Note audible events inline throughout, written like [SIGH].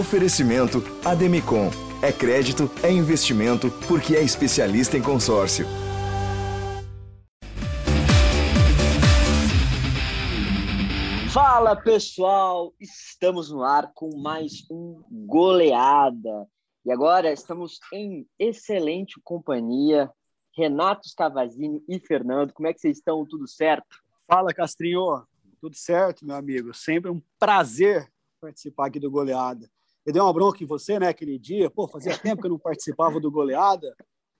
Oferecimento Ademicon. É crédito, é investimento, porque é especialista em consórcio. Fala pessoal, estamos no ar com mais um goleada. E agora estamos em excelente companhia. Renato Scavazini e Fernando, como é que vocês estão? Tudo certo? Fala, Castrinho. Tudo certo, meu amigo. Sempre um prazer participar aqui do Goleada. Eu dei uma bronca em você, né, aquele dia. Pô, fazia tempo que eu não participava do Goleada.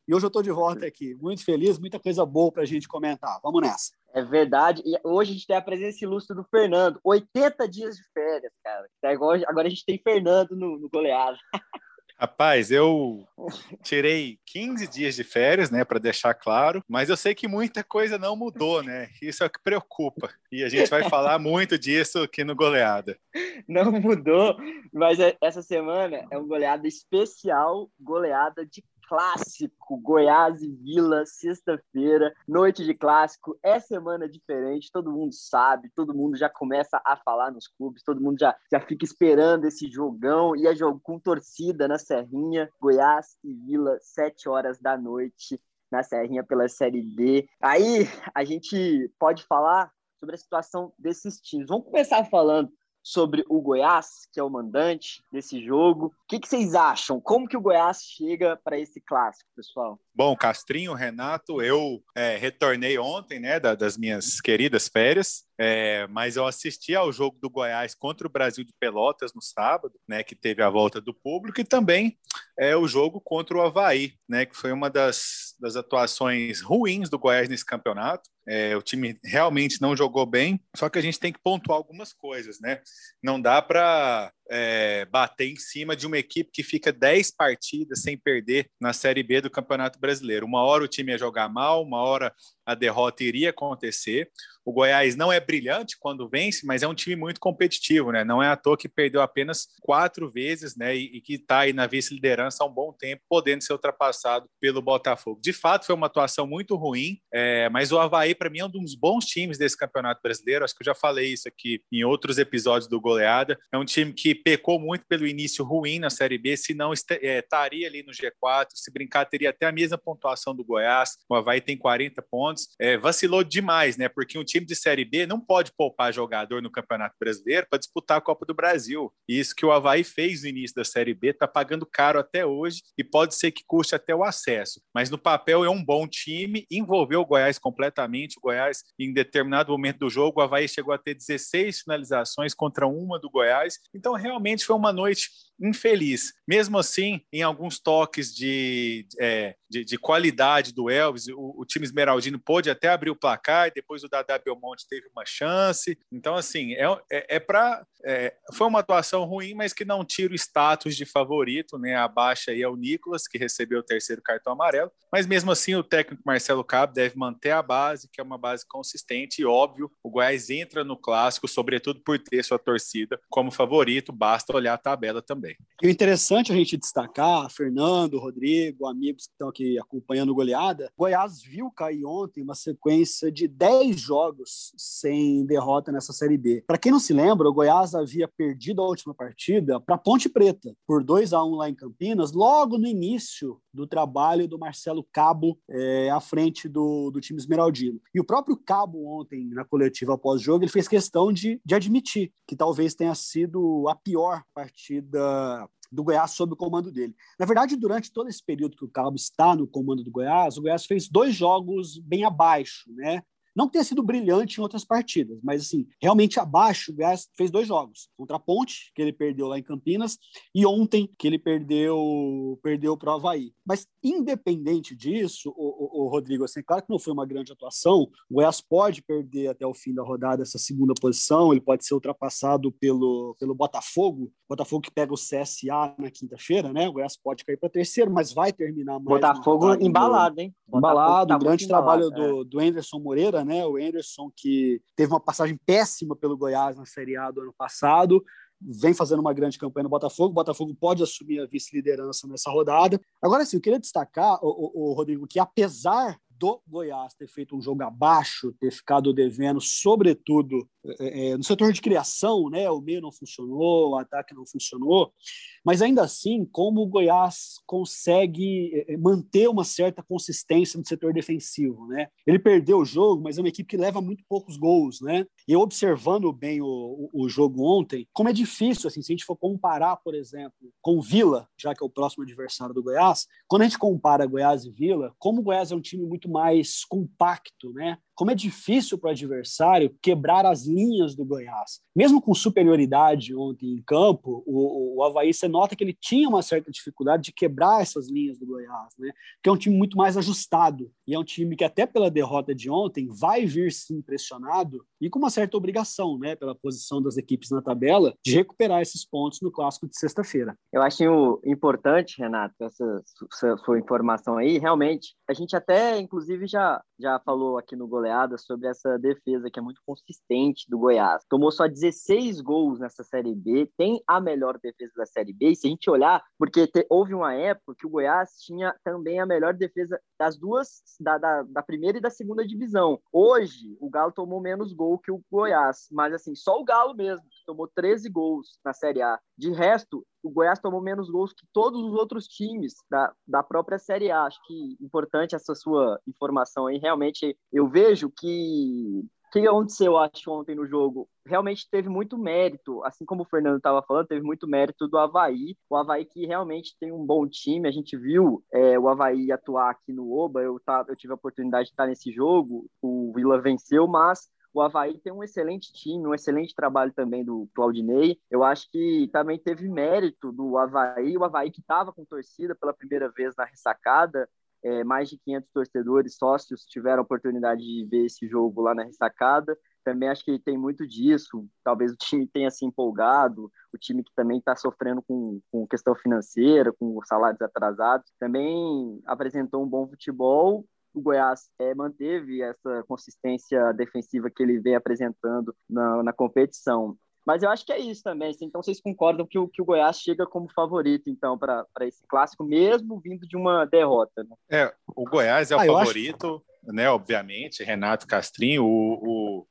E hoje eu estou de volta aqui. Muito feliz, muita coisa boa para a gente comentar. Vamos nessa. É verdade. E hoje a gente tem a presença ilustre do Fernando. 80 dias de férias, cara. Agora, agora a gente tem Fernando no, no Goleada. [LAUGHS] Rapaz, eu [LAUGHS] tirei 15 dias de férias, né, para deixar claro, mas eu sei que muita coisa não mudou, né? Isso é o que preocupa. E a gente vai falar [LAUGHS] muito disso aqui no Goleada. Não mudou, mas é, essa semana é um goleada especial, goleada de clássico, Goiás e Vila, sexta-feira, noite de clássico, é semana diferente, todo mundo sabe, todo mundo já começa a falar nos clubes, todo mundo já, já fica esperando esse jogão, e é jogo com torcida na Serrinha, Goiás e Vila, sete horas da noite, na Serrinha pela Série B. Aí a gente pode falar sobre a situação desses times. Vamos começar falando sobre o Goiás, que é o mandante desse jogo. O que, que vocês acham? Como que o Goiás chega para esse clássico, pessoal? Bom, Castrinho, Renato, eu é, retornei ontem, né, da, das minhas queridas férias, é, mas eu assisti ao jogo do Goiás contra o Brasil de Pelotas no sábado, né, que teve a volta do público, e também é, o jogo contra o Havaí, né, que foi uma das, das atuações ruins do Goiás nesse campeonato. É, o time realmente não jogou bem, só que a gente tem que pontuar algumas coisas, né? Não dá para é, bater em cima de uma equipe que fica 10 partidas sem perder na Série B do Campeonato Brasileiro. Uma hora o time ia jogar mal, uma hora a derrota iria acontecer. O Goiás não é brilhante quando vence, mas é um time muito competitivo, né? Não é à toa que perdeu apenas quatro vezes, né? E, e que está aí na vice-liderança há um bom tempo, podendo ser ultrapassado pelo Botafogo. De fato, foi uma atuação muito ruim, é, mas o Havaí, para mim, é um dos bons times desse Campeonato Brasileiro. Acho que eu já falei isso aqui em outros episódios do Goleada. É um time que pecou muito pelo início ruim na Série B, se não é, estaria ali no G4, se brincar, teria até a mesma pontuação do Goiás. O Havaí tem 40 pontos. É, vacilou demais, né? Porque um time de Série B não pode poupar jogador no Campeonato Brasileiro para disputar a Copa do Brasil. E isso que o Havaí fez no início da Série B está pagando caro até hoje e pode ser que custe até o acesso. Mas no papel é um bom time, envolveu o Goiás completamente. O Goiás, em determinado momento do jogo, o Havaí chegou a ter 16 finalizações contra uma do Goiás. Então, realmente foi uma noite infeliz. Mesmo assim, em alguns toques de, é, de, de, qualidade do Elvis, o, o, time esmeraldino pôde até abrir o placar, e depois o Dadá Belmonte teve uma chance. Então, assim, é, é, é para. É, foi uma atuação ruim, mas que não tira o status de favorito, né? Abaixo aí é o Nicolas, que recebeu o terceiro cartão amarelo. Mas mesmo assim, o técnico Marcelo Cabo deve manter a base, que é uma base consistente, e óbvio, o Goiás entra no clássico, sobretudo por ter sua torcida como favorito, basta olhar a tabela também também. E o interessante a gente destacar, Fernando, Rodrigo, amigos que estão aqui acompanhando o goleada, Goiás viu cair ontem uma sequência de 10 jogos sem derrota nessa Série B. Para quem não se lembra, o Goiás havia perdido a última partida para Ponte Preta, por 2 a 1 lá em Campinas, logo no início do trabalho do Marcelo Cabo é, à frente do, do time esmeraldino. E o próprio Cabo ontem, na coletiva após-jogo, ele fez questão de, de admitir que talvez tenha sido a pior partida do Goiás sob o comando dele. Na verdade, durante todo esse período que o Cabo está no comando do Goiás, o Goiás fez dois jogos bem abaixo, né? Não ter sido brilhante em outras partidas, mas assim, realmente abaixo, o Goiás fez dois jogos. Contra a Ponte, que ele perdeu lá em Campinas, e ontem, que ele perdeu perdeu para o Havaí. Mas, independente disso, o, o, o, Rodrigo, assim, claro que não foi uma grande atuação, o Goiás pode perder até o fim da rodada essa segunda posição, ele pode ser ultrapassado pelo, pelo Botafogo, Botafogo que pega o CSA na quinta-feira, né? O Goiás pode cair para terceiro, mas vai terminar mais. Botafogo embalado, hein? Embalado, tá grande trabalho é. do, do Anderson Moreira, né? O Anderson, que teve uma passagem péssima pelo Goiás na Série A do ano passado, vem fazendo uma grande campanha no Botafogo. O Botafogo pode assumir a vice-liderança nessa rodada. Agora, sim, eu queria destacar, o, o, o, Rodrigo, que apesar do Goiás ter feito um jogo abaixo, ter ficado devendo, sobretudo é, é, no setor de criação, né? O meio não funcionou, o ataque não funcionou, mas ainda assim, como o Goiás consegue é, é, manter uma certa consistência no setor defensivo, né? Ele perdeu o jogo, mas é uma equipe que leva muito poucos gols, né? E observando bem o, o, jogo ontem, como é difícil, assim, se a gente for comparar, por exemplo, com Vila, já que é o próximo adversário do Goiás, quando a gente compara Goiás e Vila, como o Goiás é um time muito mais compacto, né? como é difícil para o adversário quebrar as linhas do Goiás. Mesmo com superioridade ontem em campo, o, o Havaí, você nota que ele tinha uma certa dificuldade de quebrar essas linhas do Goiás, né? Que é um time muito mais ajustado. E é um time que, até pela derrota de ontem, vai vir se impressionado e com uma certa obrigação, né? Pela posição das equipes na tabela, de recuperar esses pontos no clássico de sexta-feira. Eu acho importante, Renato, essa sua informação aí. Realmente, a gente até, inclusive, já, já falou aqui no goleada sobre essa defesa que é muito consistente do Goiás. Tomou só 16 gols nessa Série B, tem a melhor defesa da Série B. E se a gente olhar, porque te, houve uma época que o Goiás tinha também a melhor defesa das duas, da, da, da, primeira e da segunda divisão. Hoje, o Galo tomou menos gol que o Goiás, mas assim, só o Galo mesmo, tomou 13 gols na Série A. De resto, o Goiás tomou menos gols que todos os outros times da, da própria Série A. Acho que importante essa sua informação aí. Realmente, eu vejo que o que aconteceu, acho, ontem no jogo? Realmente teve muito mérito, assim como o Fernando estava falando, teve muito mérito do Havaí. O Havaí que realmente tem um bom time, a gente viu é, o Havaí atuar aqui no Oba, eu, tá, eu tive a oportunidade de estar nesse jogo, o Vila venceu, mas o Havaí tem um excelente time, um excelente trabalho também do Claudinei. Eu acho que também teve mérito do Havaí, o Havaí que estava com torcida pela primeira vez na ressacada. É, mais de 500 torcedores, sócios, tiveram a oportunidade de ver esse jogo lá na ressacada. Também acho que tem muito disso. Talvez o time tenha se empolgado, o time que também está sofrendo com, com questão financeira, com salários atrasados, também apresentou um bom futebol o Goiás é, manteve essa consistência defensiva que ele vem apresentando na, na competição. Mas eu acho que é isso também. Assim, então, vocês concordam que o, que o Goiás chega como favorito, então, para esse clássico, mesmo vindo de uma derrota? Né? É, o Goiás é o ah, favorito, acho... né? Obviamente, Renato Castrinho, o,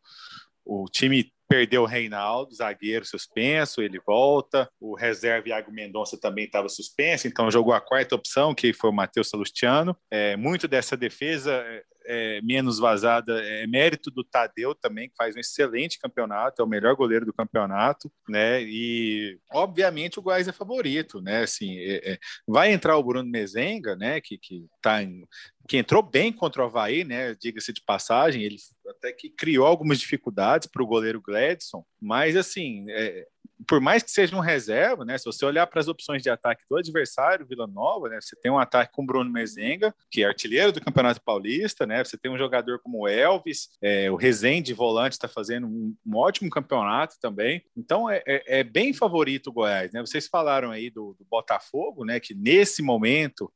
o, o time perdeu o Reinaldo, zagueiro suspenso, ele volta. O reserva Iago Mendonça também estava suspenso, então jogou a quarta opção, que foi o Matheus Salustiano. É, muito dessa defesa é, é, menos vazada é mérito do Tadeu também, que faz um excelente campeonato, é o melhor goleiro do campeonato, né? E obviamente o Goiás é favorito, né? Assim, é, é, vai entrar o Bruno Mezenga, né? Que, que tá em, que entrou bem contra o Havaí, né? Diga-se de passagem, ele até que criou algumas dificuldades para o goleiro Gladson, mas assim, é, por mais que seja um reserva, né? Se você olhar para as opções de ataque do adversário, Vila Nova, né? Você tem um ataque com Bruno Mezenga, que é artilheiro do Campeonato Paulista, né? Você tem um jogador como Elvis, é, o Rezende volante está fazendo um, um, ótimo campeonato também. Então é, é, é, bem favorito o Goiás, né? Vocês falaram aí do, do Botafogo, né? Que nesse momento,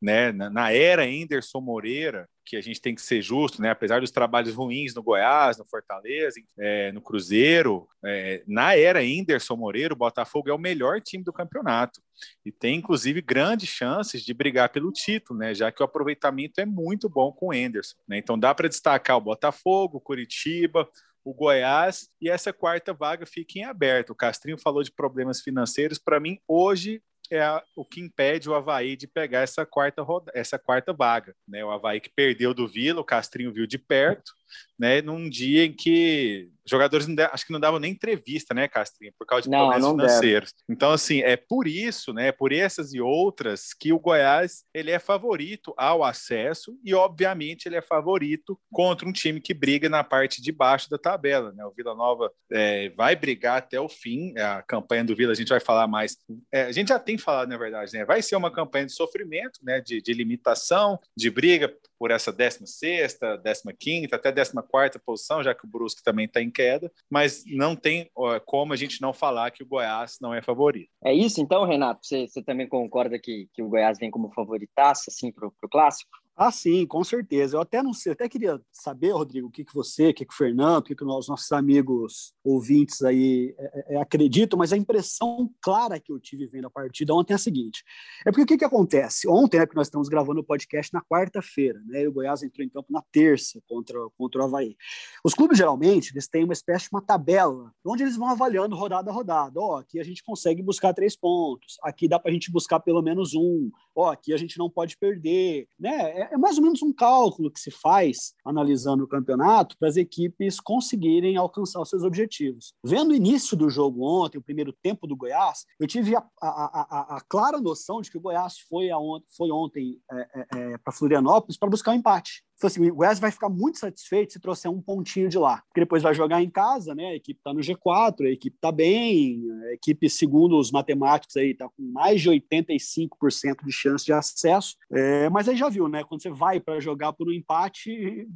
né? Na, na era Anderson Moreira, que a gente tem que ser justo, né? Apesar dos trabalhos ruins no Goiás, no Fortaleza, é, no Cruzeiro, é, na era Whindersson Moreira, o Botafogo é o melhor time do campeonato e tem inclusive grandes chances de brigar pelo título, né? Já que o aproveitamento é muito bom com o Henderson, né? Então dá para destacar o Botafogo, o Curitiba, o Goiás e essa quarta vaga fica em aberto. O Castrinho falou de problemas financeiros. Para mim, hoje é o que impede o Havaí de pegar essa quarta, roda, essa quarta vaga. Né? O Havaí que perdeu do Vila, o Castrinho viu de perto, né, num dia em que jogadores não, acho que não davam nem entrevista, né, Castrinho, por causa de não, problemas não financeiros. Deve. Então, assim, é por isso, né, por essas e outras, que o Goiás ele é favorito ao acesso e, obviamente, ele é favorito contra um time que briga na parte de baixo da tabela, né? O Vila Nova é, vai brigar até o fim. A campanha do Vila a gente vai falar mais. É, a gente já tem falado, na verdade, né? Vai ser uma campanha de sofrimento, né? De, de limitação, de briga por essa 16 décima quinta até décima quarta posição, já que o Brusque também está em queda, mas não tem ó, como a gente não falar que o Goiás não é favorito. É isso então, Renato? Você, você também concorda que, que o Goiás vem como favoritaço assim, para o clássico? Ah, sim, com certeza. Eu até não sei, até queria saber, Rodrigo, o que, que você, o que, que o Fernando, o que, que os nossos amigos ouvintes aí é, é, acreditam, mas a impressão clara que eu tive vendo a partida ontem é a seguinte: é porque o que, que acontece? Ontem, né, que nós estamos gravando o podcast na quarta-feira, né? E o Goiás entrou em campo na terça contra, contra o Havaí. Os clubes, geralmente, eles têm uma espécie de uma tabela onde eles vão avaliando rodada a rodada. Ó, oh, aqui a gente consegue buscar três pontos, aqui dá para a gente buscar pelo menos um, ó, oh, aqui a gente não pode perder, né? É, é mais ou menos um cálculo que se faz analisando o campeonato para as equipes conseguirem alcançar os seus objetivos. Vendo o início do jogo ontem, o primeiro tempo do Goiás, eu tive a, a, a, a clara noção de que o Goiás foi, foi ontem é, é, é para Florianópolis para buscar um empate. Então, assim, o Wes vai ficar muito satisfeito se trouxer um pontinho de lá. Porque depois vai jogar em casa, né? A equipe está no G4, a equipe está bem, a equipe, segundo os matemáticos, aí está com mais de 85% de chance de acesso. É, mas aí já viu, né? Quando você vai para jogar por um empate,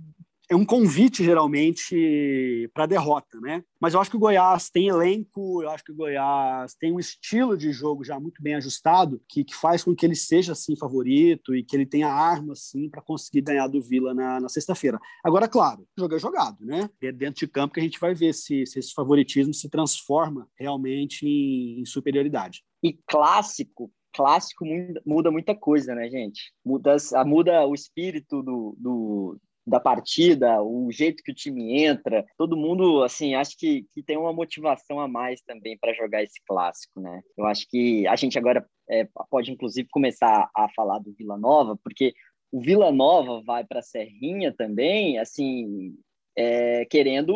é um convite geralmente para derrota, né? Mas eu acho que o Goiás tem elenco, eu acho que o Goiás tem um estilo de jogo já muito bem ajustado que, que faz com que ele seja assim favorito e que ele tenha armas assim para conseguir ganhar do Vila na, na sexta-feira. Agora, claro, jogo é jogado, né? É dentro de campo que a gente vai ver se, se esse favoritismo se transforma realmente em, em superioridade. E clássico clássico muda, muda, muita coisa, né, gente? Muda, muda o espírito do, do, da partida, o jeito que o time entra, todo mundo, assim, acho que, que tem uma motivação a mais também para jogar esse clássico, né? Eu acho que a gente agora é, pode, inclusive, começar a falar do Vila Nova, porque o Vila Nova vai para a Serrinha também, assim, é, querendo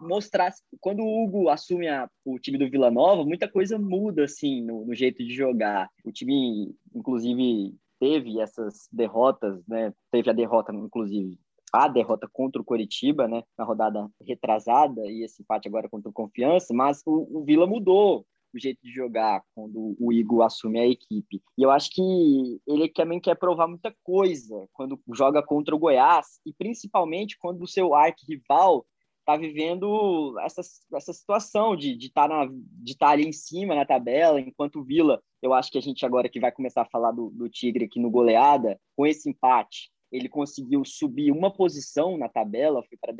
mostrar. Quando o Hugo assume a, o time do Vila Nova, muita coisa muda, assim, no, no jeito de jogar. O time, inclusive, teve essas derrotas, né? Teve a derrota, inclusive, a derrota contra o Coritiba, né, na rodada retrasada, e esse empate agora contra o Confiança, mas o, o Vila mudou o jeito de jogar quando o Igor assume a equipe. E eu acho que ele também quer provar muita coisa quando joga contra o Goiás, e principalmente quando o seu arquirrival está vivendo essa, essa situação de estar de tá de tá ali em cima na tabela, enquanto o Vila, eu acho que a gente agora que vai começar a falar do, do Tigre aqui no goleada, com esse empate, ele conseguiu subir uma posição na tabela, foi para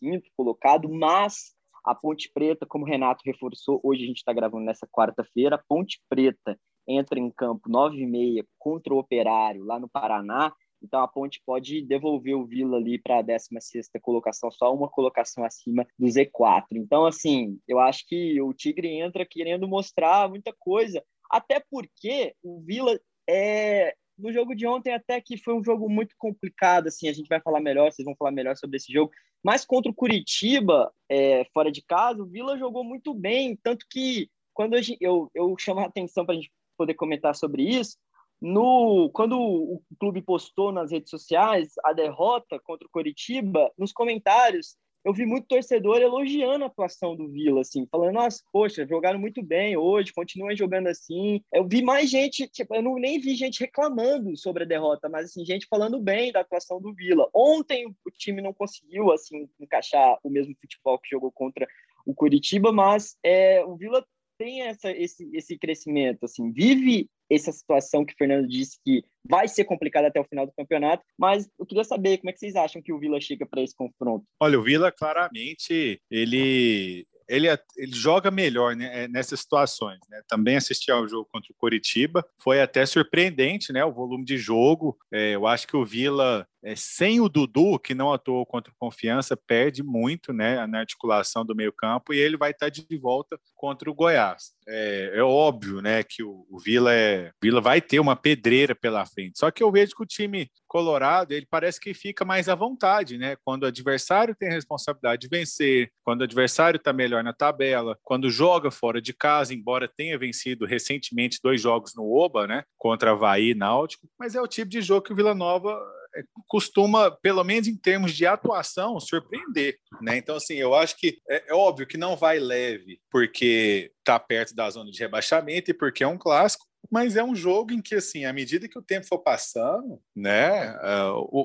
15 colocado, mas a Ponte Preta, como o Renato reforçou, hoje a gente está gravando nessa quarta-feira, a Ponte Preta entra em campo 9 e meia contra o Operário, lá no Paraná, então a Ponte pode devolver o Vila ali para a 16 colocação, só uma colocação acima do Z4. Então, assim, eu acho que o Tigre entra querendo mostrar muita coisa, até porque o Vila é, no jogo de ontem até que foi um jogo muito complicado, assim, a gente vai falar melhor, vocês vão falar melhor sobre esse jogo, mas contra o Curitiba, é, fora de casa, o Vila jogou muito bem, tanto que quando eu, eu, eu chamo a atenção para a gente poder comentar sobre isso, no, quando o clube postou nas redes sociais a derrota contra o Coritiba, nos comentários eu vi muito torcedor elogiando a atuação do Vila, assim, falando, nossa, poxa, jogaram muito bem hoje, continuem jogando assim. Eu vi mais gente, tipo, eu não nem vi gente reclamando sobre a derrota, mas assim, gente falando bem da atuação do Vila. Ontem o time não conseguiu, assim, encaixar o mesmo futebol que jogou contra o Curitiba, mas é, o Vila tem essa, esse, esse crescimento, assim, vive essa situação que o Fernando disse que vai ser complicada até o final do campeonato, mas eu queria saber como é que vocês acham que o Vila chega para esse confronto. Olha, o Vila claramente ele ele, ele joga melhor né, é, nessas situações. Né? Também assisti ao jogo contra o Coritiba, foi até surpreendente né, o volume de jogo. É, eu acho que o Vila, é, sem o Dudu, que não atuou contra o Confiança, perde muito né, na articulação do meio-campo e ele vai estar de volta contra o Goiás. É, é óbvio né, que o, o Vila, é, Vila vai ter uma pedreira pela frente. Só que eu vejo que o time colorado ele parece que fica mais à vontade, né? Quando o adversário tem a responsabilidade de vencer, quando o adversário está melhor na tabela, quando joga fora de casa, embora tenha vencido recentemente dois jogos no Oba, né? Contra Havaí e Náutico, mas é o tipo de jogo que o Vila Nova costuma, pelo menos em termos de atuação, surpreender, né? Então, assim, eu acho que é, é óbvio que não vai leve, porque está perto da zona de rebaixamento e porque é um clássico, mas é um jogo em que, assim, à medida que o tempo for passando, né,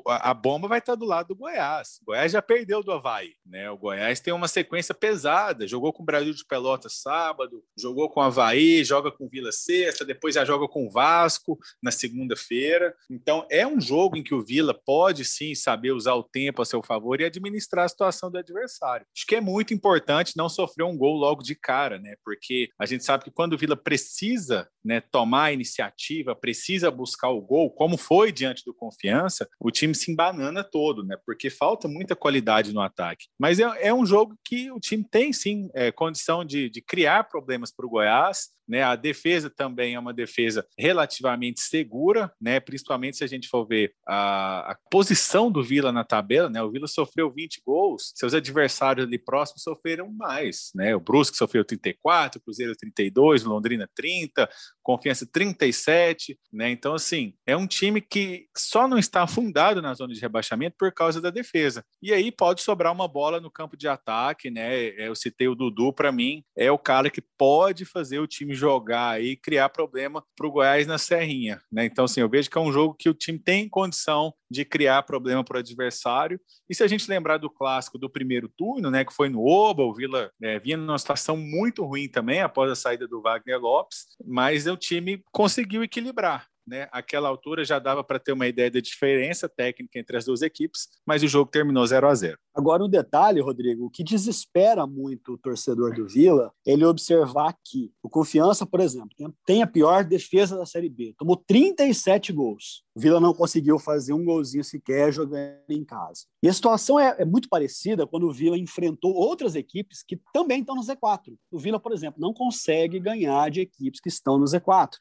a, a bomba vai estar do lado do Goiás. O Goiás já perdeu do Havaí, né? O Goiás tem uma sequência pesada, jogou com o Brasil de Pelotas sábado, jogou com o Havaí, joga com o Vila Sexta, depois já joga com o Vasco na segunda-feira. Então, é um jogo em que o Vila pode sim saber usar o tempo a seu favor e administrar a situação do adversário. Acho que é muito importante não sofrer um gol logo de cara, né? Porque a gente sabe que quando o Vila precisa né, tomar a iniciativa, precisa buscar o gol, como foi diante do Confiança, o time se embanana todo, né? Porque falta muita qualidade no ataque. Mas é, é um jogo que o time tem sim é, condição de, de criar problemas para o Goiás né? A defesa também é uma defesa relativamente segura, né? principalmente se a gente for ver a, a posição do Vila na tabela. Né? O Vila sofreu 20 gols, seus adversários ali próximos sofreram mais. Né? O Brusque sofreu 34, o Cruzeiro 32, o Londrina 30, Confiança 37. Né? Então, assim, é um time que só não está afundado na zona de rebaixamento por causa da defesa. E aí pode sobrar uma bola no campo de ataque. Né? Eu citei o Dudu, para mim, é o cara que pode fazer o time jogar e criar problema para o Goiás na Serrinha. Né? Então, assim, eu vejo que é um jogo que o time tem condição de criar problema para o adversário. E se a gente lembrar do clássico do primeiro turno, né, que foi no Oba, o Vila é, vinha numa situação muito ruim também após a saída do Wagner Lopes, mas o time conseguiu equilibrar né? Aquela altura já dava para ter uma ideia da diferença técnica entre as duas equipes, mas o jogo terminou 0 a 0. Agora um detalhe, Rodrigo, o que desespera muito o torcedor do Vila, é ele observar que o Confiança, por exemplo, tem a pior defesa da Série B, tomou 37 gols. O Vila não conseguiu fazer um golzinho sequer jogando em casa. E a situação é, é muito parecida quando o Vila enfrentou outras equipes que também estão no Z4. O Vila, por exemplo, não consegue ganhar de equipes que estão no Z4.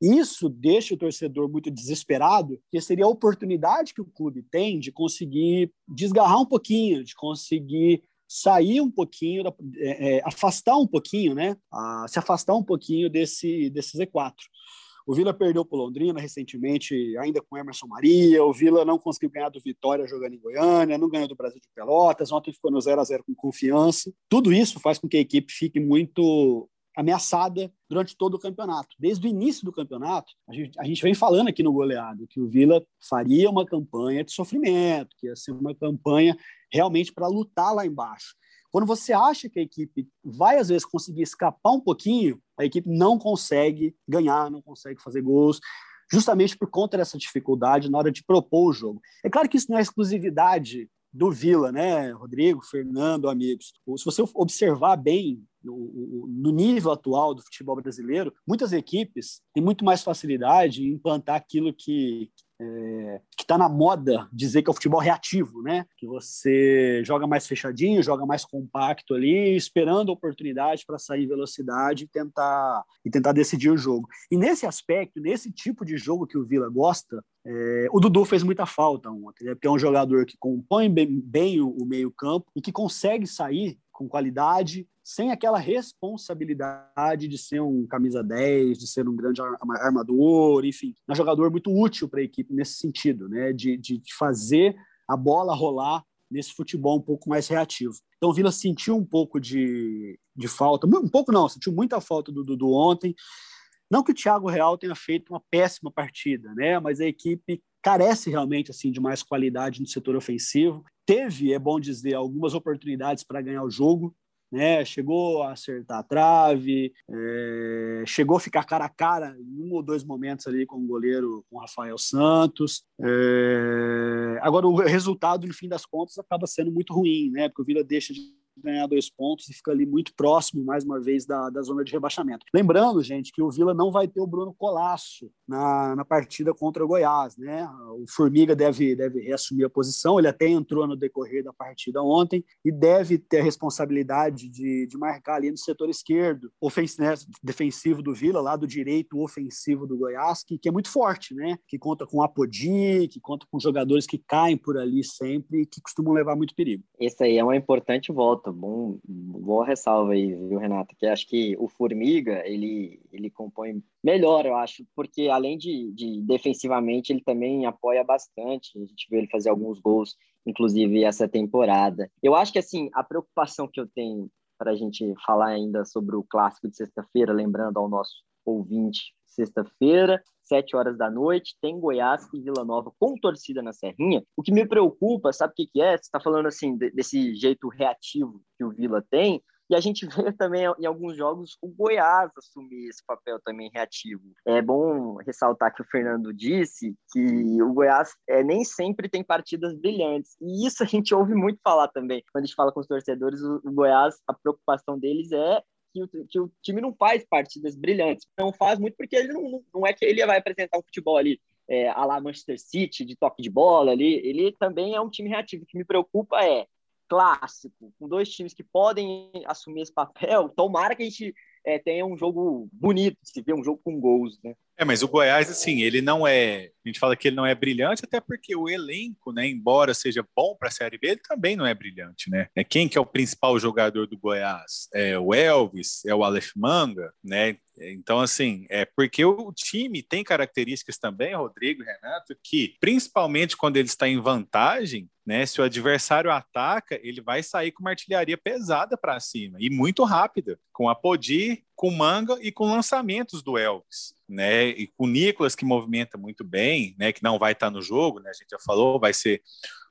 Isso deixa o torcedor muito desesperado, que seria a oportunidade que o clube tem de conseguir desgarrar um pouquinho, de conseguir sair um pouquinho, é, é, afastar um pouquinho, né? Se afastar um pouquinho desse, desse Z4. O Vila perdeu para o Londrina recentemente, ainda com Emerson Maria. O Vila não conseguiu ganhar do Vitória jogando em Goiânia, não ganhou do Brasil de Pelotas. Ontem ficou no 0 a 0 com confiança. Tudo isso faz com que a equipe fique muito ameaçada durante todo o campeonato. Desde o início do campeonato, a gente, a gente, vem falando aqui no goleado que o Vila faria uma campanha de sofrimento, que ia ser uma campanha realmente para lutar lá embaixo. Quando você acha que a equipe vai, às vezes, conseguir escapar um pouquinho, a equipe não consegue ganhar, não consegue fazer gols, justamente por conta dessa dificuldade na hora de propor o jogo. É claro que isso não é exclusividade do Vila, né, Rodrigo, Fernando, amigos. Se você observar bem no, no, nível atual do futebol brasileiro, muitas equipes têm muito mais facilidade em implantar aquilo que é, que está na moda dizer que é o futebol reativo, né? Que você joga mais fechadinho, joga mais compacto ali, esperando a oportunidade para sair velocidade e tentar e tentar decidir o jogo. E nesse aspecto, nesse tipo de jogo que o Vila gosta, é, o Dudu fez muita falta ontem, né? porque é um jogador que compõe bem, bem o, o meio campo e que consegue sair com qualidade sem aquela responsabilidade de ser um camisa 10, de ser um grande armador, enfim, um jogador muito útil para a equipe nesse sentido, né? De, de, fazer a bola rolar nesse futebol um pouco mais reativo. Então o Vila sentiu um pouco de, de falta, um pouco não, sentiu muita falta do Dudu ontem. Não que o Thiago Real tenha feito uma péssima partida, né? Mas a equipe carece realmente assim de mais qualidade no setor ofensivo. Teve, é bom dizer, algumas oportunidades para ganhar o jogo, né? Chegou a acertar a trave, é, chegou a ficar cara a cara em um ou dois momentos ali com o goleiro, com o Rafael Santos. É, agora, o resultado, no fim das contas, acaba sendo muito ruim, né? Porque o Vila deixa de ganhar dois pontos e fica ali muito próximo, mais uma vez, da, da zona de rebaixamento. Lembrando, gente, que o Vila não vai ter o Bruno Colasso na, na partida contra o Goiás, né? O Formiga deve, deve reassumir a posição, ele até entrou no decorrer da partida ontem e deve ter a responsabilidade de, de marcar ali no setor esquerdo, ofensivo, né, defensivo do Vila, lado direito ofensivo do Goiás, que, que é muito forte, né? Que conta com Apodi, que conta com jogadores que caem por ali sempre e que costumam levar muito perigo. Esse aí é uma importante volta bom, boa ressalva aí, viu, Renato? Que acho que o Formiga, ele, ele compõe melhor, eu acho, porque além de, de defensivamente, ele também apoia bastante. A gente viu ele fazer alguns gols, inclusive essa temporada. Eu acho que, assim, a preocupação que eu tenho para a gente falar ainda sobre o clássico de sexta-feira, lembrando ao nosso ouvinte, sexta-feira, sete horas da noite, tem Goiás e Vila Nova com torcida na Serrinha. O que me preocupa, sabe o que, que é? Você está falando assim, desse jeito reativo que o Vila tem, e a gente [LAUGHS] vê também em alguns jogos o Goiás assumir esse papel também reativo. É bom ressaltar que o Fernando disse que o Goiás é, nem sempre tem partidas brilhantes. E isso a gente ouve muito falar também. Quando a gente fala com os torcedores, o, o Goiás, a preocupação deles é que o, que o, time não faz partidas brilhantes. Não faz muito porque ele não, não é que ele vai apresentar um futebol ali é, a lá Manchester City, de toque de bola ali. Ele também é um time reativo. O que me preocupa é clássico, com dois times que podem assumir esse papel. Tomara que a gente é, tenha um jogo bonito, se vê um jogo com gols, né? É, mas o Goiás, assim, ele não é. A gente fala que ele não é brilhante, até porque o elenco, né, embora seja bom para a Série B, ele também não é brilhante, né? É quem que é o principal jogador do Goiás? É o Elvis, é o Aleph Manga, né? Então, assim, é porque o time tem características também, Rodrigo, Renato, que principalmente quando ele está em vantagem, né? Se o adversário ataca, ele vai sair com uma artilharia pesada para cima e muito rápida, com a Podi, com Manga e com lançamentos do Elvis, né? E com o Nicolas que movimenta muito bem, né? Que não vai estar no jogo, né? A gente já falou, vai ser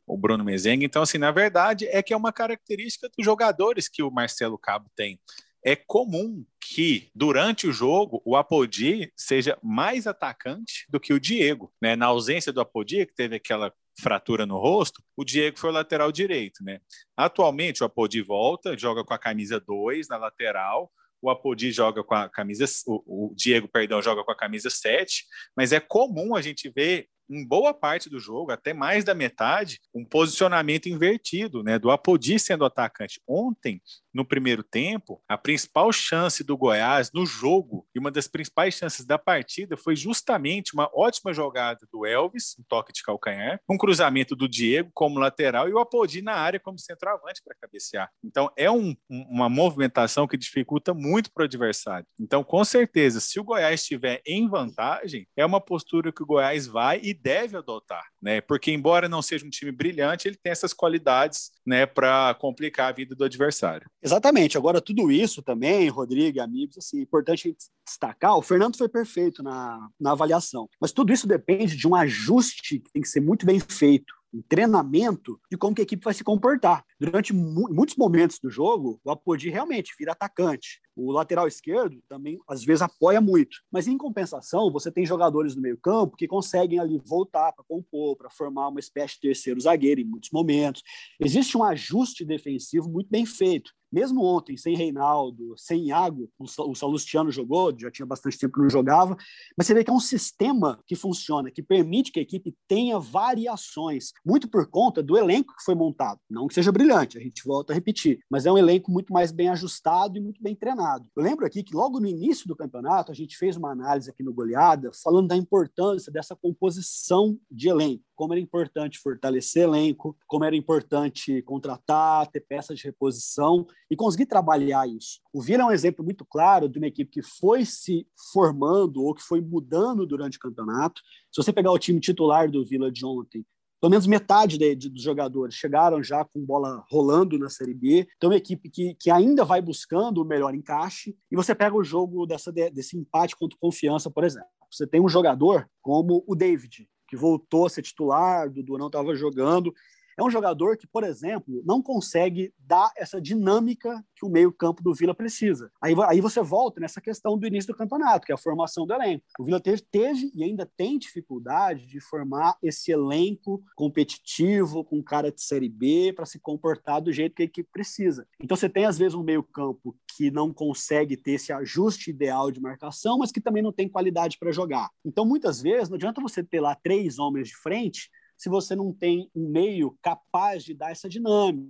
o Bruno Mezenga. Então, assim, na verdade, é que é uma característica dos jogadores que o Marcelo Cabo tem. É comum que durante o jogo o Apodi seja mais atacante do que o Diego, né? Na ausência do Apodi, que teve aquela fratura no rosto, o Diego foi o lateral direito, né? Atualmente o Apodi volta, joga com a camisa 2 na lateral, o Apodi joga com a camisa, o, o, Diego, perdão, joga com a camisa 7, mas é comum a gente ver em boa parte do jogo, até mais da metade, um posicionamento invertido, né? Do Apodi sendo atacante. Ontem, no primeiro tempo, a principal chance do Goiás no jogo e uma das principais chances da partida foi justamente uma ótima jogada do Elvis, um toque de calcanhar, um cruzamento do Diego como lateral e o Apodi na área como centroavante para cabecear. Então, é um, uma movimentação que dificulta muito para o adversário. Então, com certeza, se o Goiás estiver em vantagem, é uma postura que o Goiás vai e deve adotar, né? Porque embora não seja um time brilhante, ele tem essas qualidades, né, para complicar a vida do adversário. Exatamente. Agora tudo isso também, Rodrigo, amigos, assim, é importante destacar, o Fernando foi perfeito na, na avaliação, mas tudo isso depende de um ajuste que tem que ser muito bem feito um treinamento de como que a equipe vai se comportar. Durante mu muitos momentos do jogo, o Apodi realmente vira atacante. O lateral esquerdo também, às vezes, apoia muito. Mas, em compensação, você tem jogadores no meio campo que conseguem ali voltar para compor, para formar uma espécie de terceiro zagueiro em muitos momentos. Existe um ajuste defensivo muito bem feito. Mesmo ontem, sem Reinaldo, sem Iago, o Salustiano jogou, já tinha bastante tempo que não jogava, mas você vê que é um sistema que funciona, que permite que a equipe tenha variações, muito por conta do elenco que foi montado. Não que seja brilhante, a gente volta a repetir, mas é um elenco muito mais bem ajustado e muito bem treinado. Eu lembro aqui que logo no início do campeonato, a gente fez uma análise aqui no Goleada, falando da importância dessa composição de elenco como era importante fortalecer elenco, como era importante contratar, ter peças de reposição e conseguir trabalhar isso. O Vila é um exemplo muito claro de uma equipe que foi se formando ou que foi mudando durante o campeonato. Se você pegar o time titular do Vila de ontem, pelo menos metade de, de, dos jogadores chegaram já com bola rolando na Série B. Então, é uma equipe que, que ainda vai buscando o melhor encaixe. E você pega o jogo dessa, desse empate contra confiança, por exemplo. Você tem um jogador como o David, que voltou a ser titular, Dudu não estava jogando. É um jogador que, por exemplo, não consegue dar essa dinâmica que o meio-campo do Vila precisa. Aí, aí você volta nessa questão do início do campeonato, que é a formação do elenco. O Vila teve, teve e ainda tem dificuldade de formar esse elenco competitivo, com cara de Série B, para se comportar do jeito que a equipe precisa. Então você tem, às vezes, um meio-campo que não consegue ter esse ajuste ideal de marcação, mas que também não tem qualidade para jogar. Então, muitas vezes, não adianta você ter lá três homens de frente se você não tem um meio capaz de dar essa dinâmica,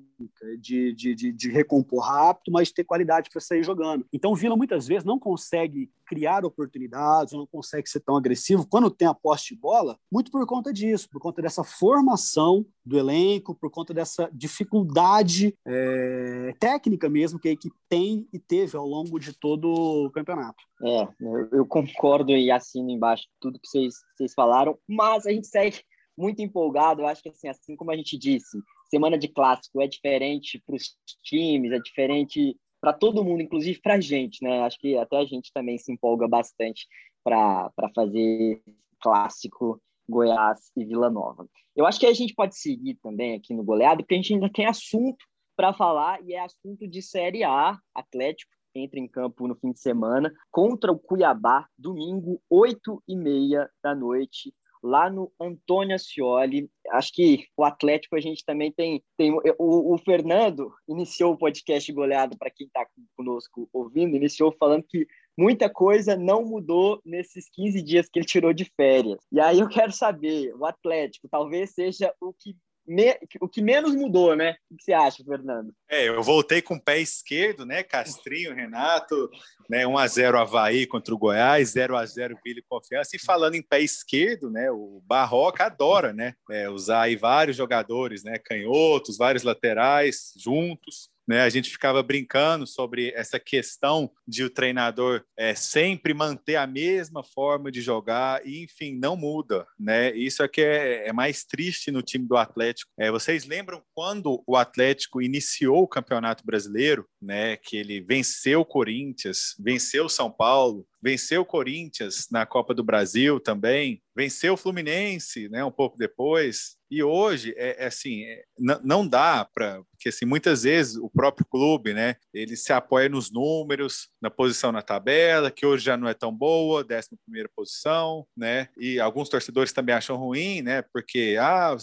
de, de, de, de recompor rápido, mas ter qualidade para sair jogando. Então, o Vila muitas vezes não consegue criar oportunidades, não consegue ser tão agressivo quando tem a posse de bola, muito por conta disso, por conta dessa formação do elenco, por conta dessa dificuldade é, técnica mesmo que a equipe tem e teve ao longo de todo o campeonato. É, eu concordo e assino embaixo tudo que vocês, vocês falaram, mas a gente segue muito empolgado. Eu acho que assim, assim como a gente disse, semana de clássico é diferente para os times, é diferente para todo mundo, inclusive para a gente, né? Acho que até a gente também se empolga bastante para fazer clássico Goiás e Vila Nova. Eu acho que a gente pode seguir também aqui no goleado, porque a gente ainda tem assunto para falar e é assunto de Série A, Atlético entra em campo no fim de semana contra o Cuiabá, domingo, 8 e meia da noite, lá no Antônio Ascioli. Acho que o Atlético a gente também tem. tem o, o Fernando iniciou o podcast goleado, para quem está conosco ouvindo, iniciou falando que muita coisa não mudou nesses 15 dias que ele tirou de férias. E aí eu quero saber, o Atlético talvez seja o que me, o que menos mudou, né? O que você acha, Fernando? É, eu voltei com o pé esquerdo, né? Castrinho, Renato, né? 1 a 0 Havaí contra o Goiás, 0 a 0 Vila e Confiança. E falando em pé esquerdo, né? O Barroca adora, né? É, usar aí vários jogadores, né? Canhotos, vários laterais juntos. Né, a gente ficava brincando sobre essa questão de o treinador é, sempre manter a mesma forma de jogar e, enfim, não muda. Né? Isso é que é, é mais triste no time do Atlético. É, vocês lembram quando o Atlético iniciou o Campeonato Brasileiro, né, que ele venceu o Corinthians, venceu o São Paulo, venceu o Corinthians na Copa do Brasil também, venceu o Fluminense, né, um pouco depois. E hoje é, é assim, é, não dá para, porque assim muitas vezes o próprio clube, né, ele se apoia nos números, na posição na tabela, que hoje já não é tão boa, 11 primeira posição, né? E alguns torcedores também acham ruim, né? Porque ah,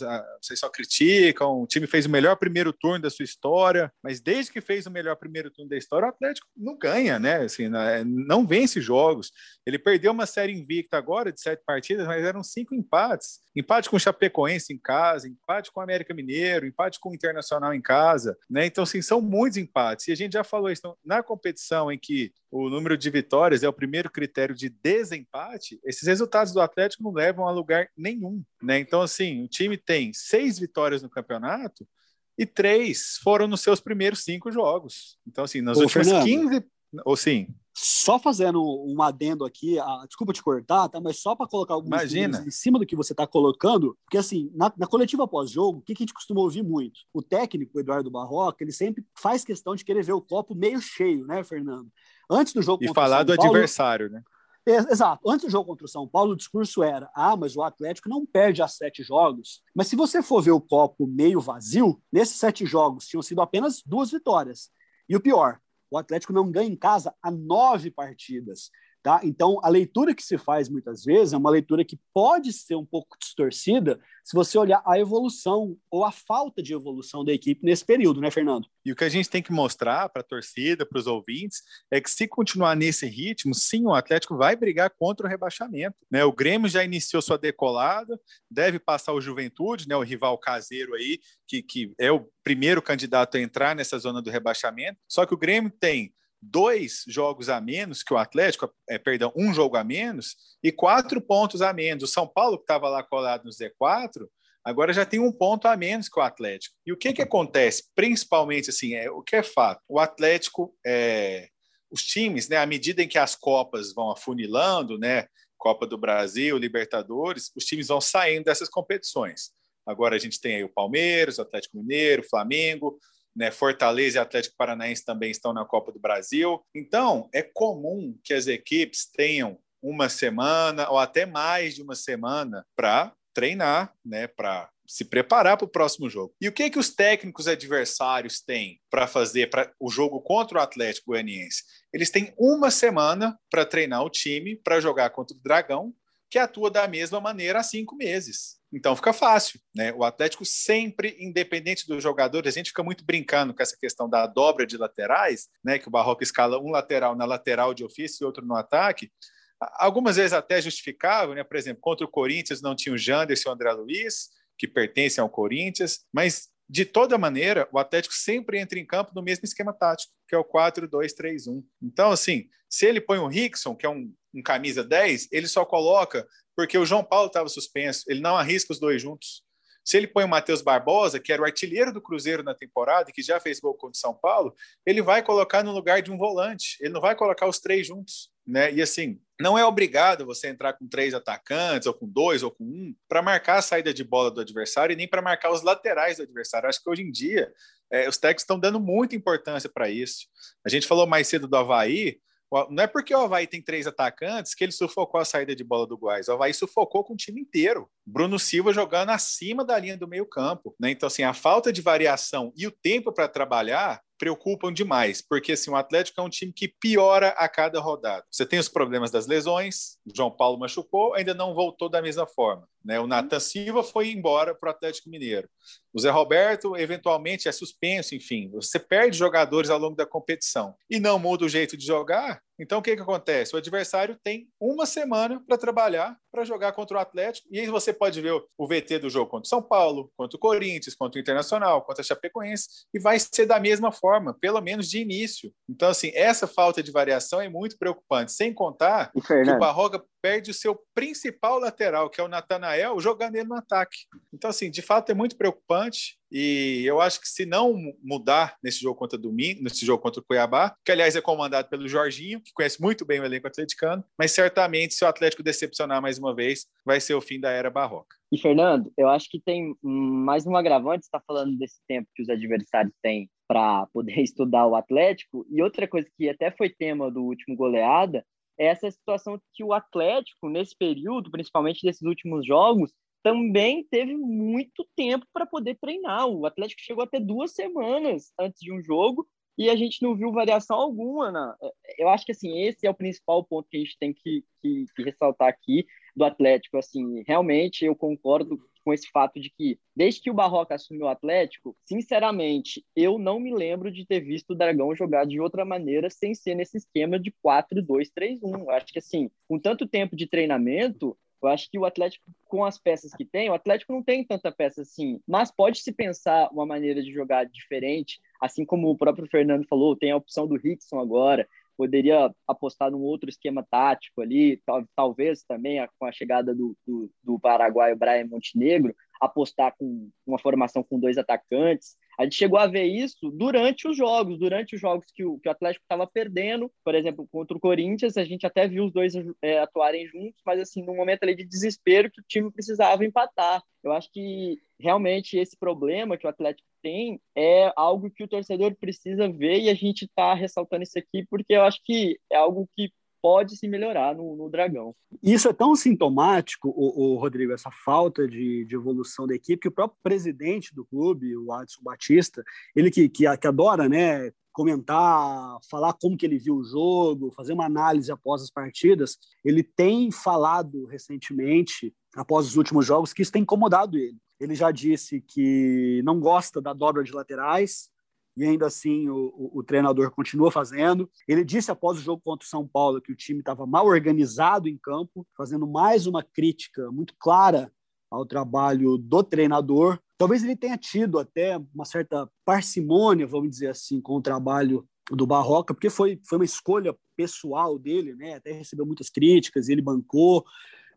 vocês só criticam, o time fez o melhor primeiro turno da sua história, mas desde que fez o melhor primeiro turno da história, o Atlético não ganha, né? Assim, não vence jogos. Ele perdeu uma série invicta agora de sete partidas, mas eram cinco empates. Empate com o Chapecoense em casa, empate com o América Mineiro, empate com o Internacional em casa. Né? Então, assim, são muitos empates. E a gente já falou isso. Então, na competição em que o número de vitórias é o primeiro critério de desempate, esses resultados do Atlético não levam a lugar nenhum. Né? Então, assim, o time tem seis vitórias no campeonato e três foram nos seus primeiros cinco jogos. Então, assim, nas Ô, últimas Fernando, 15. Ou sim. Só fazendo um adendo aqui, a, desculpa te cortar, tá? Mas só para colocar algumas Imagina. em cima do que você está colocando, porque assim, na, na coletiva pós-jogo, o que, que a gente costuma ouvir muito? O técnico, o Eduardo Barroca, ele sempre faz questão de querer ver o copo meio cheio, né, Fernando? Antes do jogo E falar do Paulo, adversário, né? Exato. Antes do jogo contra o São Paulo, o discurso era: ah, mas o Atlético não perde a sete jogos. Mas se você for ver o copo meio vazio, nesses sete jogos tinham sido apenas duas vitórias. E o pior, o Atlético não ganha em casa há nove partidas. Tá? Então, a leitura que se faz muitas vezes é uma leitura que pode ser um pouco distorcida se você olhar a evolução ou a falta de evolução da equipe nesse período, né, Fernando? E o que a gente tem que mostrar para a torcida, para os ouvintes, é que se continuar nesse ritmo, sim, o Atlético vai brigar contra o rebaixamento. Né? O Grêmio já iniciou sua decolada, deve passar o Juventude, né, o rival caseiro aí, que, que é o primeiro candidato a entrar nessa zona do rebaixamento. Só que o Grêmio tem dois jogos a menos que o Atlético, é, perdão, um jogo a menos e quatro pontos a menos. O São Paulo, que estava lá colado no Z4, agora já tem um ponto a menos que o Atlético. E o que, que acontece? Principalmente, assim, é, o que é fato? O Atlético, é, os times, né, à medida em que as Copas vão afunilando, né, Copa do Brasil, Libertadores, os times vão saindo dessas competições. Agora a gente tem aí o Palmeiras, o Atlético Mineiro, o Flamengo, né, Fortaleza e Atlético Paranaense também estão na Copa do Brasil. Então, é comum que as equipes tenham uma semana ou até mais de uma semana para treinar, né, para se preparar para o próximo jogo. E o que que os técnicos adversários têm para fazer para o jogo contra o Atlético Goianiense? Eles têm uma semana para treinar o time para jogar contra o Dragão, que atua da mesma maneira há cinco meses. Então fica fácil, né? O Atlético sempre, independente dos jogadores, a gente fica muito brincando com essa questão da dobra de laterais, né? Que o Barroco escala um lateral na lateral de ofício e outro no ataque. Algumas vezes até justificável, né? Por exemplo, contra o Corinthians não tinha o Janderson e o André Luiz, que pertencem ao Corinthians, mas de toda maneira, o Atlético sempre entra em campo no mesmo esquema tático, que é o 4-2-3-1. Então, assim, se ele põe o Rickson, que é um, um camisa 10, ele só coloca porque o João Paulo estava suspenso, ele não arrisca os dois juntos. Se ele põe o Matheus Barbosa, que era o artilheiro do Cruzeiro na temporada que já fez gol contra o São Paulo, ele vai colocar no lugar de um volante, ele não vai colocar os três juntos. né? E assim, não é obrigado você entrar com três atacantes, ou com dois, ou com um, para marcar a saída de bola do adversário e nem para marcar os laterais do adversário. Acho que hoje em dia é, os técnicos estão dando muita importância para isso. A gente falou mais cedo do Havaí, não é porque o Havaí tem três atacantes que ele sufocou a saída de bola do Goiás. O Havaí sufocou com o time inteiro. Bruno Silva jogando acima da linha do meio-campo. Né? Então, assim, a falta de variação e o tempo para trabalhar preocupam demais, porque assim, o Atlético é um time que piora a cada rodada. Você tem os problemas das lesões, João Paulo machucou, ainda não voltou da mesma forma. Né? O Nathan Silva foi embora para o Atlético Mineiro. O Zé Roberto, eventualmente, é suspenso, enfim. Você perde jogadores ao longo da competição e não muda o jeito de jogar, então, o que, que acontece? O adversário tem uma semana para trabalhar, para jogar contra o Atlético, e aí você pode ver o VT do jogo contra o São Paulo, contra o Corinthians, contra o Internacional, contra a Chapecoense, e vai ser da mesma forma, pelo menos de início. Então, assim, essa falta de variação é muito preocupante, sem contar que o Barroca perde o seu principal lateral, que é o Natanael, jogando ele no ataque. Então, assim, de fato é muito preocupante. E eu acho que se não mudar nesse jogo contra domingo, nesse jogo contra o Cuiabá, que aliás é comandado pelo Jorginho, que conhece muito bem o elenco atleticano, mas certamente se o Atlético decepcionar mais uma vez, vai ser o fim da era barroca. E Fernando, eu acho que tem mais um agravante, está falando desse tempo que os adversários têm para poder [LAUGHS] estudar o Atlético, e outra coisa que até foi tema do último goleada, é essa situação que o Atlético, nesse período, principalmente desses últimos jogos, também teve muito tempo para poder treinar. O Atlético chegou até duas semanas antes de um jogo e a gente não viu variação alguma. Né? Eu acho que assim esse é o principal ponto que a gente tem que, que, que ressaltar aqui do Atlético. Assim, realmente eu concordo com esse fato de que, desde que o Barroca assumiu o Atlético, sinceramente, eu não me lembro de ter visto o Dragão jogar de outra maneira sem ser nesse esquema de 4-2-3-1. Acho que, assim, com tanto tempo de treinamento, eu acho que o Atlético, com as peças que tem, o Atlético não tem tanta peça assim, mas pode se pensar uma maneira de jogar diferente, assim como o próprio Fernando falou, tem a opção do Rickson agora, poderia apostar num outro esquema tático ali, tal, talvez também com a chegada do, do, do Paraguai, o Brian Montenegro, apostar com uma formação com dois atacantes. A gente chegou a ver isso durante os jogos, durante os jogos que o, que o Atlético estava perdendo, por exemplo, contra o Corinthians, a gente até viu os dois é, atuarem juntos, mas assim, num momento ali de desespero que o time precisava empatar. Eu acho que realmente esse problema que o Atlético tem é algo que o torcedor precisa ver e a gente está ressaltando isso aqui porque eu acho que é algo que pode se melhorar no, no Dragão. Isso é tão sintomático, o, o Rodrigo, essa falta de, de, evolução da equipe, que o próprio presidente do clube, o Adson Batista, ele que, que, que adora né, comentar, falar como que ele viu o jogo, fazer uma análise após as partidas, ele tem falado recentemente, após os últimos jogos, que isso tem incomodado ele. Ele já disse que não gosta da dobra de laterais, e ainda assim o, o, o, treinador continua fazendo. Ele disse após o jogo contra o São Paulo que o time estava mal organizado em campo, fazendo mais uma crítica muito clara ao trabalho do treinador. Talvez ele tenha tido até uma certa parcimônia, vamos dizer assim, com o trabalho do Barroca, porque foi, foi uma escolha pessoal dele, né? Até recebeu muitas críticas, ele bancou,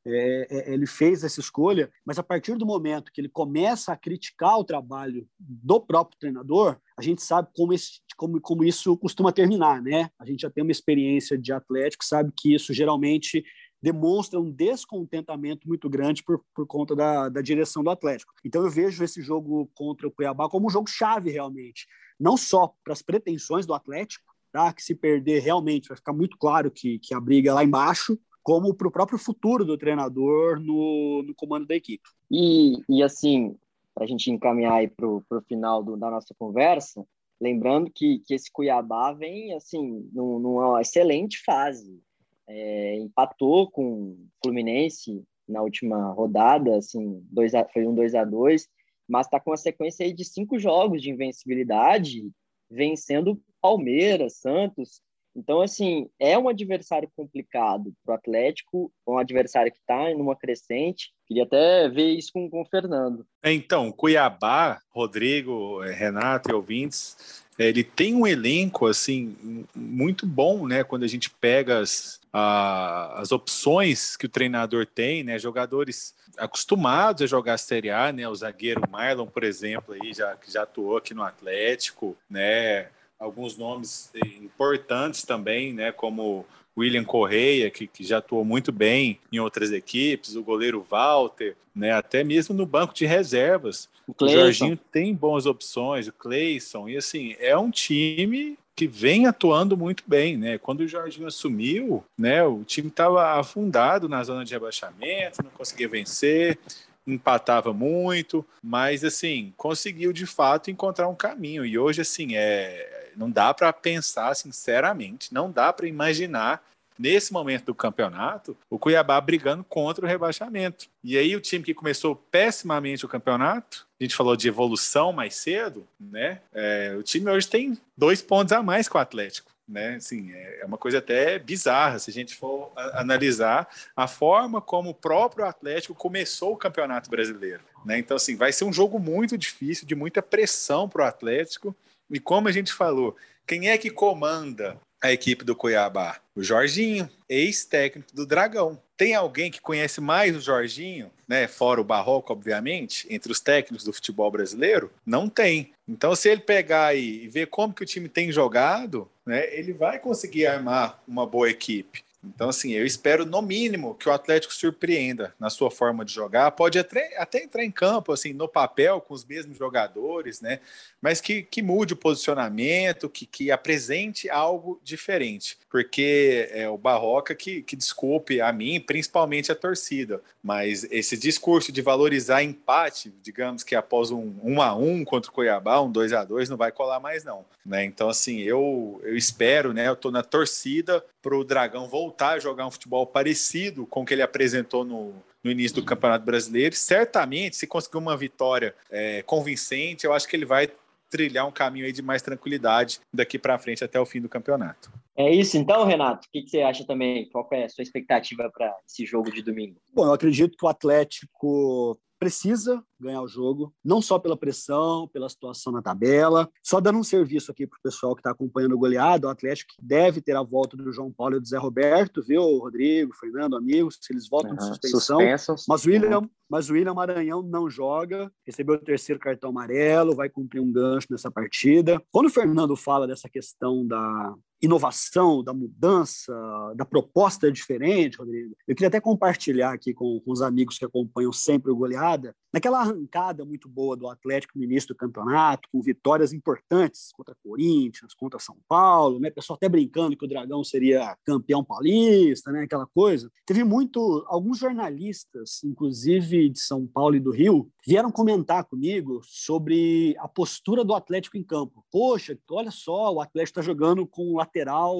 é, é, ele fez essa escolha, mas a partir do momento que ele começa a criticar o trabalho do próprio treinador, a gente sabe como, esse, como, como isso costuma terminar, né? A gente já tem uma experiência de Atlético, sabe que isso geralmente demonstra um descontentamento muito grande por, por conta da, da direção do Atlético. Então eu vejo esse jogo contra o Cuiabá como um jogo chave realmente, não só para as pretensões do Atlético, tá? que se perder realmente vai ficar muito claro que, que a briga é lá embaixo, como para o próprio futuro do treinador no, no comando da equipe. E, e assim, para a gente encaminhar para o final do, da nossa conversa, lembrando que, que esse Cuiabá vem assim numa excelente fase. É, empatou com o Fluminense na última rodada, assim, dois a, foi um 2 a 2 mas está com uma sequência aí de cinco jogos de invencibilidade, vencendo Palmeiras, Santos, então, assim, é um adversário complicado para o Atlético, um adversário que está em uma crescente. Queria até ver isso com, com o Fernando. É, então, Cuiabá, Rodrigo, é, Renato e ouvintes, ele tem um elenco assim muito bom, né? Quando a gente pega as, a, as opções que o treinador tem, né? Jogadores acostumados a jogar a Série A, né? O zagueiro Marlon, por exemplo, aí já que já atuou aqui no Atlético, né? Alguns nomes importantes também, né, como William Correia, que, que, já atuou muito bem em outras equipes, o goleiro Walter, né, até mesmo no banco de reservas. O, o Jorginho tem boas opções, o Cleison, e assim, é um time que vem atuando muito bem, né? Quando o Jorginho assumiu, né, o time estava afundado na zona de rebaixamento, não conseguia vencer, empatava muito, mas assim, conseguiu de fato encontrar um caminho. E hoje assim, é não dá para pensar sinceramente, não dá para imaginar nesse momento do campeonato, o Cuiabá brigando contra o rebaixamento. E aí o time que começou pessimamente o campeonato, a gente falou de evolução mais cedo, né? É, o time hoje tem dois pontos a mais que o Atlético. Né? Assim, é uma coisa até bizarra se a gente for analisar a forma como o próprio Atlético começou o Campeonato Brasileiro. Né? Então, assim, vai ser um jogo muito difícil, de muita pressão para o Atlético. E como a gente falou, quem é que comanda a equipe do Cuiabá? O Jorginho, ex-técnico do Dragão. Tem alguém que conhece mais o Jorginho, né? Fora o Barroco, obviamente, entre os técnicos do futebol brasileiro? Não tem. Então, se ele pegar e ver como que o time tem jogado, né? Ele vai conseguir armar uma boa equipe. Então, assim, eu espero no mínimo que o Atlético surpreenda na sua forma de jogar. Pode até, até entrar em campo, assim, no papel, com os mesmos jogadores, né? Mas que, que mude o posicionamento, que, que apresente algo diferente. Porque é o Barroca que, que desculpe a mim, principalmente a torcida. Mas esse discurso de valorizar empate, digamos que após um 1 um a 1 um contra o Cuiabá, um 2 a 2 não vai colar mais, não. Né? Então, assim, eu, eu espero, né? Eu tô na torcida para o Dragão voltar a jogar um futebol parecido com o que ele apresentou no, no início do Campeonato Brasileiro. Certamente, se conseguir uma vitória é, convincente, eu acho que ele vai trilhar um caminho aí de mais tranquilidade daqui para frente até o fim do campeonato. É isso então, Renato. O que, que você acha também? Qual é a sua expectativa para esse jogo de domingo? Bom, eu acredito que o Atlético precisa ganhar o jogo, não só pela pressão, pela situação na tabela. Só dando um serviço aqui para o pessoal que está acompanhando o goleado, o Atlético deve ter a volta do João Paulo e do Zé Roberto, viu, Rodrigo, Fernando, amigos, se eles voltam uhum, de suspensão. Mas o William, mas o William Maranhão não joga, recebeu o terceiro cartão amarelo, vai cumprir um gancho nessa partida. Quando o Fernando fala dessa questão da inovação, da mudança, da proposta diferente, Rodrigo, eu queria até compartilhar aqui com, com os amigos que acompanham sempre o Goleada, naquela arrancada muito boa do Atlético início do campeonato, com vitórias importantes contra Corinthians, contra São Paulo, né? Pessoal até brincando que o Dragão seria campeão paulista, né? Aquela coisa. Teve muito, alguns jornalistas, inclusive de São Paulo e do Rio, vieram comentar comigo sobre a postura do Atlético em campo. Poxa, olha só, o Atlético está jogando com o lateral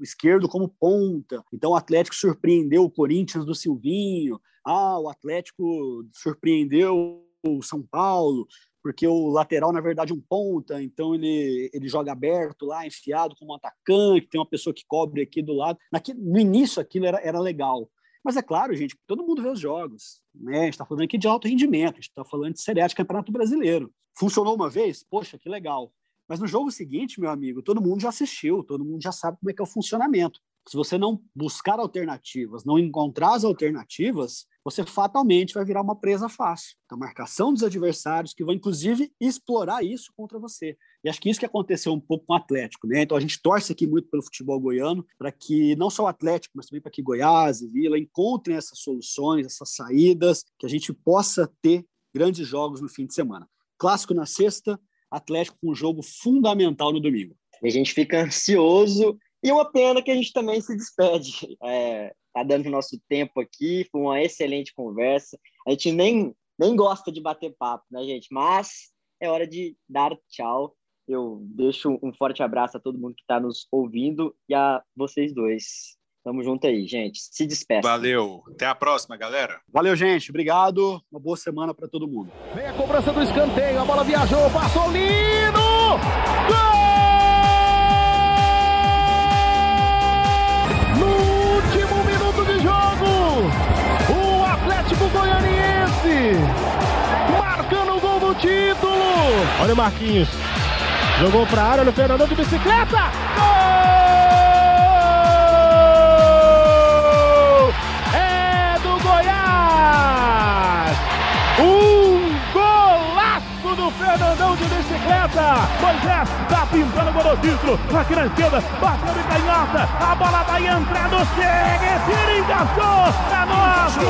esquerdo como ponta. Então o Atlético surpreendeu o Corinthians do Silvinho. Ah, o Atlético surpreendeu o São Paulo, porque o lateral, na verdade, é um ponta, então ele, ele joga aberto lá, enfiado como um atacante, tem uma pessoa que cobre aqui do lado. no início aquilo era, era legal. Mas é claro, gente, todo mundo vê os jogos. Né? A gente está falando aqui de alto rendimento, a gente está falando de Série A de Campeonato Brasileiro. Funcionou uma vez? Poxa, que legal. Mas no jogo seguinte, meu amigo, todo mundo já assistiu, todo mundo já sabe como é que é o funcionamento. Se você não buscar alternativas, não encontrar as alternativas, você fatalmente vai virar uma presa fácil. A marcação dos adversários que vão, inclusive, explorar isso contra você. E acho que isso que aconteceu um pouco com o Atlético, né? Então a gente torce aqui muito pelo futebol goiano para que não só o Atlético, mas também para que Goiás e Vila encontrem essas soluções, essas saídas, que a gente possa ter grandes jogos no fim de semana. Clássico na sexta, Atlético com um jogo fundamental no domingo. A gente fica ansioso e uma pena que a gente também se despede. É, tá dando nosso tempo aqui, foi uma excelente conversa. A gente nem, nem gosta de bater papo, né, gente? Mas é hora de dar tchau. Eu deixo um forte abraço a todo mundo que está nos ouvindo e a vocês dois. Tamo junto aí, gente. Se despeça. Valeu. Até a próxima, galera. Valeu, gente. Obrigado. Uma boa semana para todo mundo. Vem a cobrança do escanteio. A bola viajou. Passou lindo. Gol! No último minuto de jogo, o Atlético Goianiense marcando o gol do título. Olha o Marquinhos. Jogou para a área. Olha o Fernandão de bicicleta. Gol! Fernandão de bicicleta. Moisés tá pintando o aqui na esquerda, bateu de canhota, a bola vai entrando, chega, tira, encaixou, é nosso,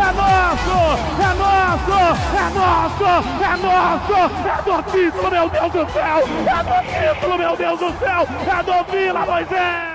é nosso, é nosso, é nosso, é nosso, é do título, meu Deus do céu, é do título, meu Deus do céu, é do Vila Moisés!